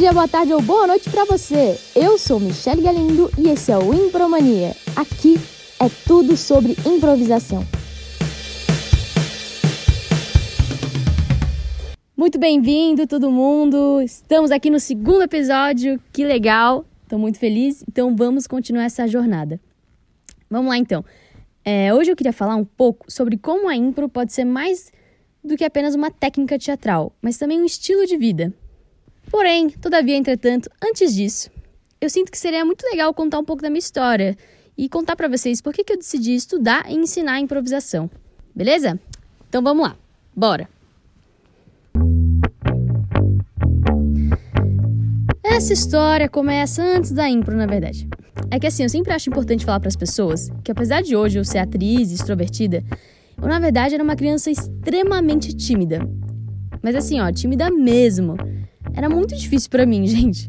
dia, boa tarde ou boa noite para você. Eu sou Michelle Galindo e esse é o Impromania. Aqui é tudo sobre improvisação. Muito bem-vindo todo mundo. Estamos aqui no segundo episódio. Que legal. Estou muito feliz. Então vamos continuar essa jornada. Vamos lá então. É, hoje eu queria falar um pouco sobre como a impro pode ser mais do que apenas uma técnica teatral, mas também um estilo de vida. Porém, todavia, entretanto, antes disso, eu sinto que seria muito legal contar um pouco da minha história e contar para vocês por que, que eu decidi estudar e ensinar improvisação. Beleza? Então vamos lá. Bora! Essa história começa antes da impro, na verdade. É que assim, eu sempre acho importante falar para as pessoas que apesar de hoje eu ser atriz extrovertida, eu na verdade era uma criança extremamente tímida. Mas assim, ó, tímida mesmo. Era muito difícil para mim, gente.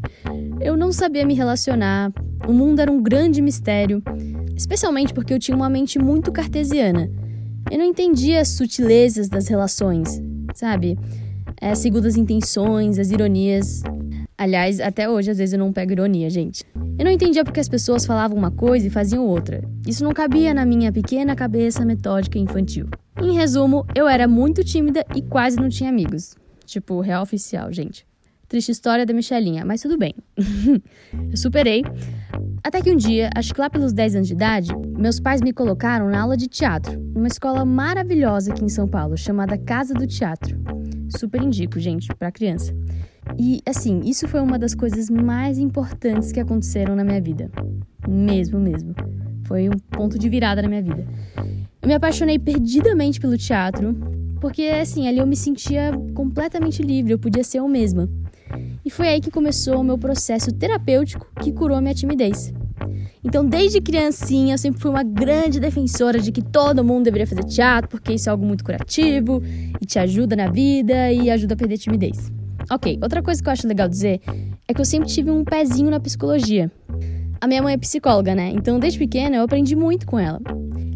Eu não sabia me relacionar, o mundo era um grande mistério, especialmente porque eu tinha uma mente muito cartesiana. Eu não entendia as sutilezas das relações, sabe? As segundas intenções, as ironias. Aliás, até hoje às vezes eu não pego ironia, gente. Eu não entendia porque as pessoas falavam uma coisa e faziam outra. Isso não cabia na minha pequena cabeça metódica infantil. Em resumo, eu era muito tímida e quase não tinha amigos. Tipo, real oficial, gente. Triste história da Michelinha, mas tudo bem. eu superei. Até que um dia, acho que lá pelos 10 anos de idade, meus pais me colocaram na aula de teatro, numa escola maravilhosa aqui em São Paulo, chamada Casa do Teatro. Super indico, gente, para criança. E assim, isso foi uma das coisas mais importantes que aconteceram na minha vida. Mesmo, mesmo. Foi um ponto de virada na minha vida. Eu me apaixonei perdidamente pelo teatro, porque assim, ali eu me sentia completamente livre, eu podia ser eu mesma. E foi aí que começou o meu processo terapêutico que curou minha timidez. Então, desde criancinha, eu sempre fui uma grande defensora de que todo mundo deveria fazer teatro, porque isso é algo muito curativo e te ajuda na vida e ajuda a perder a timidez. Ok, outra coisa que eu acho legal dizer é que eu sempre tive um pezinho na psicologia. A minha mãe é psicóloga, né? Então, desde pequena, eu aprendi muito com ela.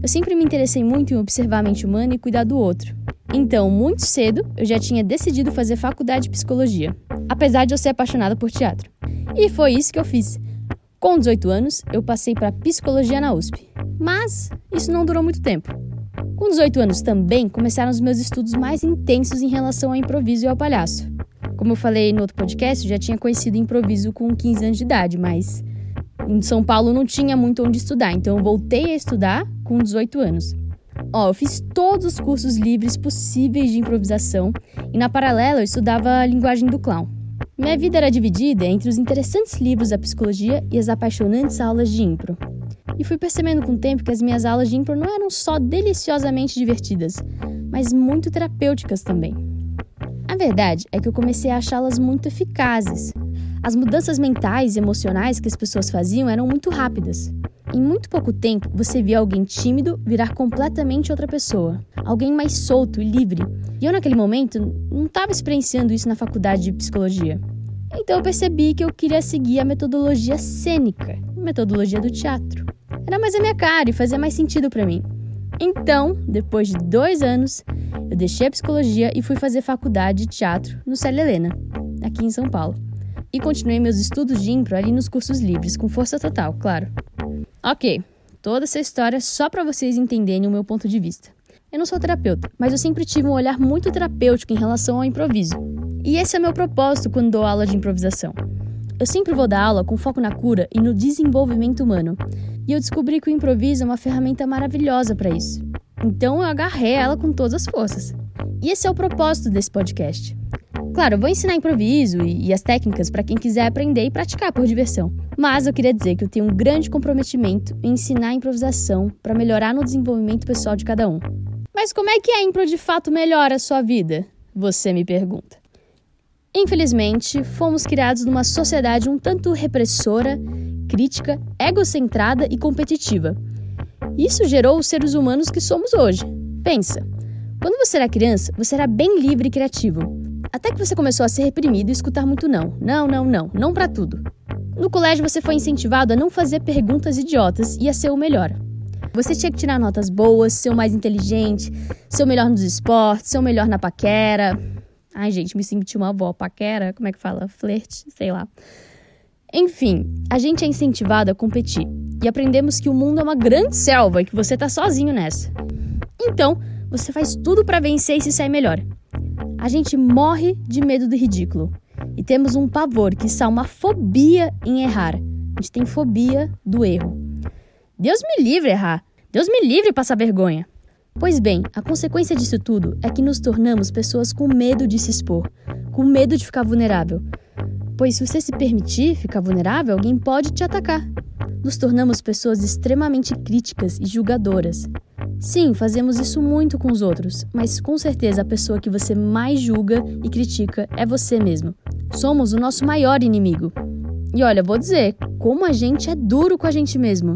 Eu sempre me interessei muito em observar a mente humana e cuidar do outro. Então, muito cedo, eu já tinha decidido fazer faculdade de psicologia, apesar de eu ser apaixonada por teatro. E foi isso que eu fiz. Com 18 anos, eu passei para psicologia na USP. Mas isso não durou muito tempo. Com 18 anos também começaram os meus estudos mais intensos em relação ao improviso e ao palhaço. Como eu falei no outro podcast, eu já tinha conhecido improviso com 15 anos de idade, mas em São Paulo não tinha muito onde estudar, então eu voltei a estudar com 18 anos. Ó, eu fiz todos os cursos livres possíveis de improvisação e na paralela eu estudava a linguagem do clown. Minha vida era dividida entre os interessantes livros da psicologia e as apaixonantes aulas de impro. E fui percebendo com o tempo que as minhas aulas de impro não eram só deliciosamente divertidas, mas muito terapêuticas também. A verdade é que eu comecei a achá-las muito eficazes. As mudanças mentais e emocionais que as pessoas faziam eram muito rápidas. Em muito pouco tempo, você via alguém tímido virar completamente outra pessoa, alguém mais solto e livre. E eu, naquele momento, não estava experienciando isso na faculdade de psicologia. Então eu percebi que eu queria seguir a metodologia cênica, a metodologia do teatro. Era mais a minha cara e fazia mais sentido para mim. Então, depois de dois anos, eu deixei a psicologia e fui fazer faculdade de teatro no Célia Helena, aqui em São Paulo. E continuei meus estudos de impro ali nos cursos livres, com força total, claro. Ok, toda essa história só para vocês entenderem o meu ponto de vista. Eu não sou terapeuta, mas eu sempre tive um olhar muito terapêutico em relação ao improviso. E esse é meu propósito quando dou aula de improvisação. Eu sempre vou dar aula com foco na cura e no desenvolvimento humano. E eu descobri que o improviso é uma ferramenta maravilhosa para isso. Então eu agarrei ela com todas as forças. E esse é o propósito desse podcast. Claro, eu vou ensinar improviso e, e as técnicas para quem quiser aprender e praticar por diversão. Mas eu queria dizer que eu tenho um grande comprometimento em ensinar improvisação para melhorar no desenvolvimento pessoal de cada um. Mas como é que a impro de fato melhora a sua vida? Você me pergunta. Infelizmente, fomos criados numa sociedade um tanto repressora, crítica, egocentrada e competitiva. Isso gerou os seres humanos que somos hoje. Pensa, quando você era criança, você era bem livre e criativo. Até que você começou a ser reprimido e escutar muito não. Não, não, não, não para tudo. No colégio você foi incentivado a não fazer perguntas idiotas e a ser o melhor. Você tinha que tirar notas boas, ser o mais inteligente, ser o melhor nos esportes, ser o melhor na paquera. Ai, gente, me senti uma avó paquera, como é que fala? Flerte, sei lá. Enfim, a gente é incentivado a competir e aprendemos que o mundo é uma grande selva e que você tá sozinho nessa. Então, você faz tudo para vencer e se sair melhor. A gente morre de medo do ridículo e temos um pavor, que são uma fobia em errar. A gente tem fobia do erro. Deus me livre errar. Deus me livre passar vergonha. Pois bem, a consequência disso tudo é que nos tornamos pessoas com medo de se expor, com medo de ficar vulnerável. Pois se você se permitir ficar vulnerável, alguém pode te atacar. Nos tornamos pessoas extremamente críticas e julgadoras. Sim, fazemos isso muito com os outros, mas com certeza a pessoa que você mais julga e critica é você mesmo. Somos o nosso maior inimigo. E olha, vou dizer, como a gente é duro com a gente mesmo.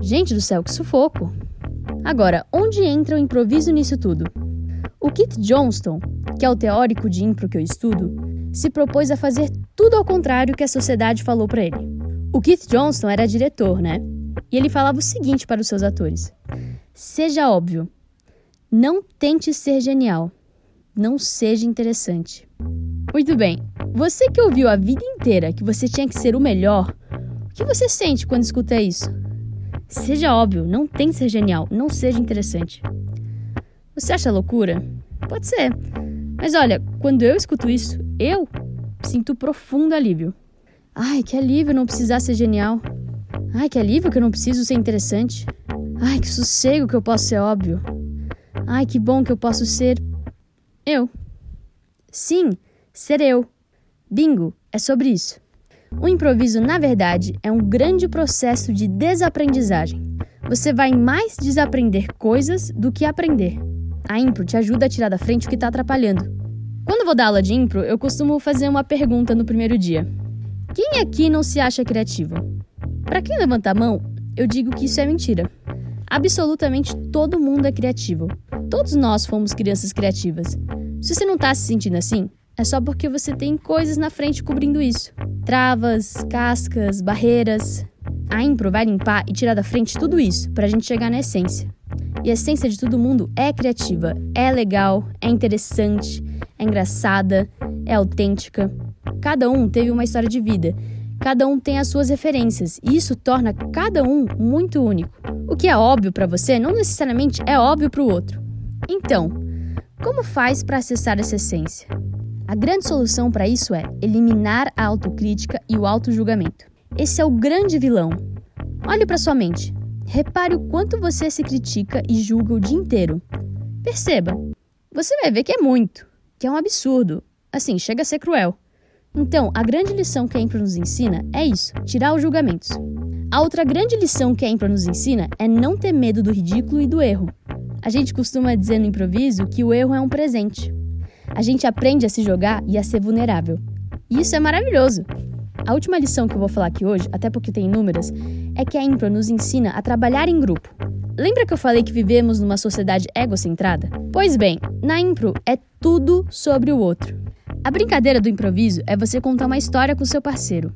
Gente do céu, que sufoco! Agora, onde entra o improviso nisso tudo? O Kit Johnston, que é o teórico de impro que eu estudo, se propôs a fazer tudo ao contrário que a sociedade falou para ele. O Keith Johnston era diretor, né? E ele falava o seguinte para os seus atores: Seja óbvio, não tente ser genial, não seja interessante. Muito bem, você que ouviu a vida inteira que você tinha que ser o melhor, o que você sente quando escuta isso? Seja óbvio, não tente ser genial, não seja interessante. Você acha loucura? Pode ser. Mas olha, quando eu escuto isso, eu sinto profundo alívio. Ai, que alívio não precisar ser genial. Ai, que alívio que eu não preciso ser interessante. Ai, que sossego que eu posso ser óbvio. Ai, que bom que eu posso ser eu. Sim, ser eu. Bingo, é sobre isso. O improviso, na verdade, é um grande processo de desaprendizagem. Você vai mais desaprender coisas do que aprender. A impro te ajuda a tirar da frente o que está atrapalhando. Quando vou dar aula de impro, eu costumo fazer uma pergunta no primeiro dia. Quem aqui não se acha criativo? Para quem levanta a mão, eu digo que isso é mentira. Absolutamente todo mundo é criativo. Todos nós fomos crianças criativas. Se você não está se sentindo assim, é só porque você tem coisas na frente cobrindo isso travas, cascas, barreiras. A impro vai limpar e tirar da frente tudo isso para a gente chegar na essência. E a essência de todo mundo é criativa, é legal, é interessante, é engraçada, é autêntica. Cada um teve uma história de vida, cada um tem as suas referências e isso torna cada um muito único. O que é óbvio para você não necessariamente é óbvio para o outro. Então, como faz para acessar essa essência? A grande solução para isso é eliminar a autocrítica e o autojulgamento. Esse é o grande vilão. Olhe para sua mente. Repare o quanto você se critica e julga o dia inteiro. Perceba. Você vai ver que é muito, que é um absurdo. Assim, chega a ser cruel. Então, a grande lição que a Impro nos ensina é isso: tirar os julgamentos. A outra grande lição que a Impro nos ensina é não ter medo do ridículo e do erro. A gente costuma dizer no improviso que o erro é um presente. A gente aprende a se jogar e a ser vulnerável. E isso é maravilhoso. A última lição que eu vou falar aqui hoje, até porque tem inúmeras, é que a Impro nos ensina a trabalhar em grupo. Lembra que eu falei que vivemos numa sociedade egocentrada? Pois bem, na Impro é tudo sobre o outro. A brincadeira do improviso é você contar uma história com seu parceiro.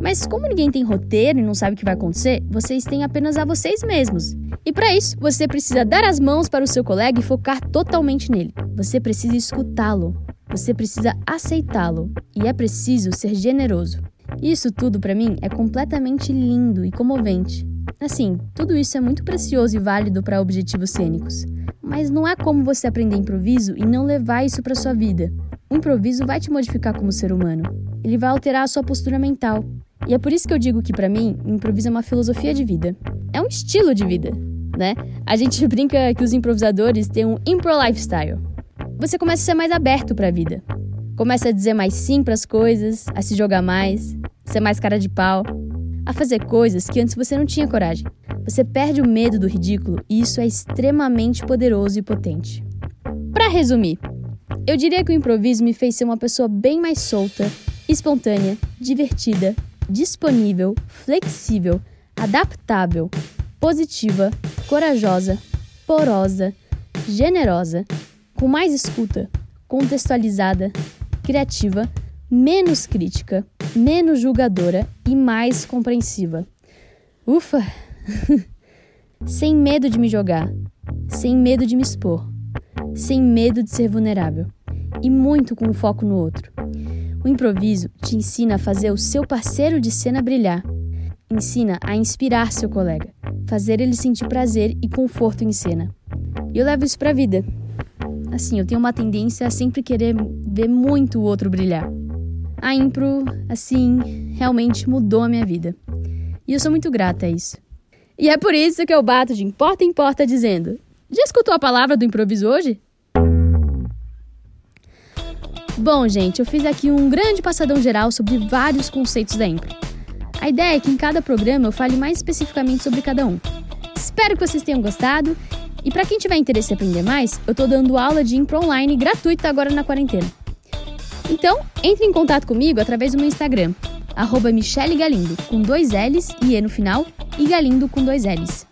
Mas como ninguém tem roteiro e não sabe o que vai acontecer, vocês têm apenas a vocês mesmos. E para isso, você precisa dar as mãos para o seu colega e focar totalmente nele. Você precisa escutá-lo. Você precisa aceitá-lo. E é preciso ser generoso. Isso tudo para mim é completamente lindo e comovente. Assim, tudo isso é muito precioso e válido para objetivos cênicos. Mas não é como você aprender improviso e não levar isso para sua vida. O improviso vai te modificar como ser humano. Ele vai alterar a sua postura mental, e é por isso que eu digo que para mim, improviso é uma filosofia de vida. É um estilo de vida, né? A gente brinca que os improvisadores têm um impro lifestyle. Você começa a ser mais aberto para a vida. Começa a dizer mais sim para as coisas, a se jogar mais, ser mais cara de pau, a fazer coisas que antes você não tinha coragem. Você perde o medo do ridículo e isso é extremamente poderoso e potente. Para resumir, eu diria que o improviso me fez ser uma pessoa bem mais solta, espontânea, divertida, disponível, flexível, adaptável, positiva, corajosa, porosa, generosa, com mais escuta, contextualizada, criativa, menos crítica, menos julgadora e mais compreensiva. Ufa! sem medo de me jogar, sem medo de me expor, sem medo de ser vulnerável. e muito com o foco no outro. O improviso te ensina a fazer o seu parceiro de cena brilhar. Ensina a inspirar seu colega, fazer ele sentir prazer e conforto em cena. E eu levo isso pra vida. Assim, eu tenho uma tendência a sempre querer ver muito o outro brilhar. A impro, assim, realmente mudou a minha vida. E eu sou muito grata a isso. E é por isso que eu bato de porta em porta dizendo: Já escutou a palavra do improviso hoje? Bom, gente, eu fiz aqui um grande passadão geral sobre vários conceitos da impro. A ideia é que em cada programa eu fale mais especificamente sobre cada um. Espero que vocês tenham gostado. E para quem tiver interesse em aprender mais, eu estou dando aula de impro online gratuita agora na quarentena. Então, entre em contato comigo através do meu Instagram, arroba Michele Galindo, com dois L's e E no final, e Galindo com dois L's.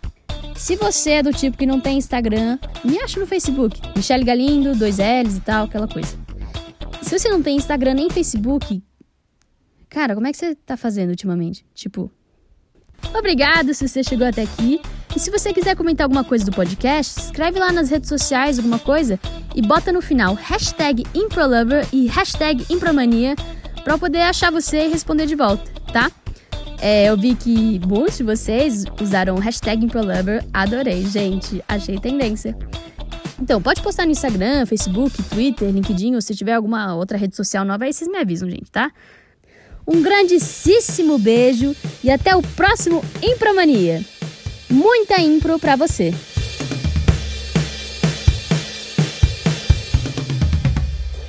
Se você é do tipo que não tem Instagram, me acha no Facebook, Michele Galindo, dois L's e tal, aquela coisa. Se você não tem Instagram nem Facebook, cara, como é que você tá fazendo ultimamente? Tipo, obrigado se você chegou até aqui. E se você quiser comentar alguma coisa do podcast, escreve lá nas redes sociais alguma coisa e bota no final hashtag ImproLover e hashtag Impromania pra eu poder achar você e responder de volta, tá? É, eu vi que muitos de vocês usaram hashtag ImproLover. Adorei, gente. Achei tendência. Então, pode postar no Instagram, Facebook, Twitter, LinkedIn ou se tiver alguma outra rede social nova aí, vocês me avisam, gente, tá? Um grandíssimo beijo e até o próximo Impromania! muita impro para você.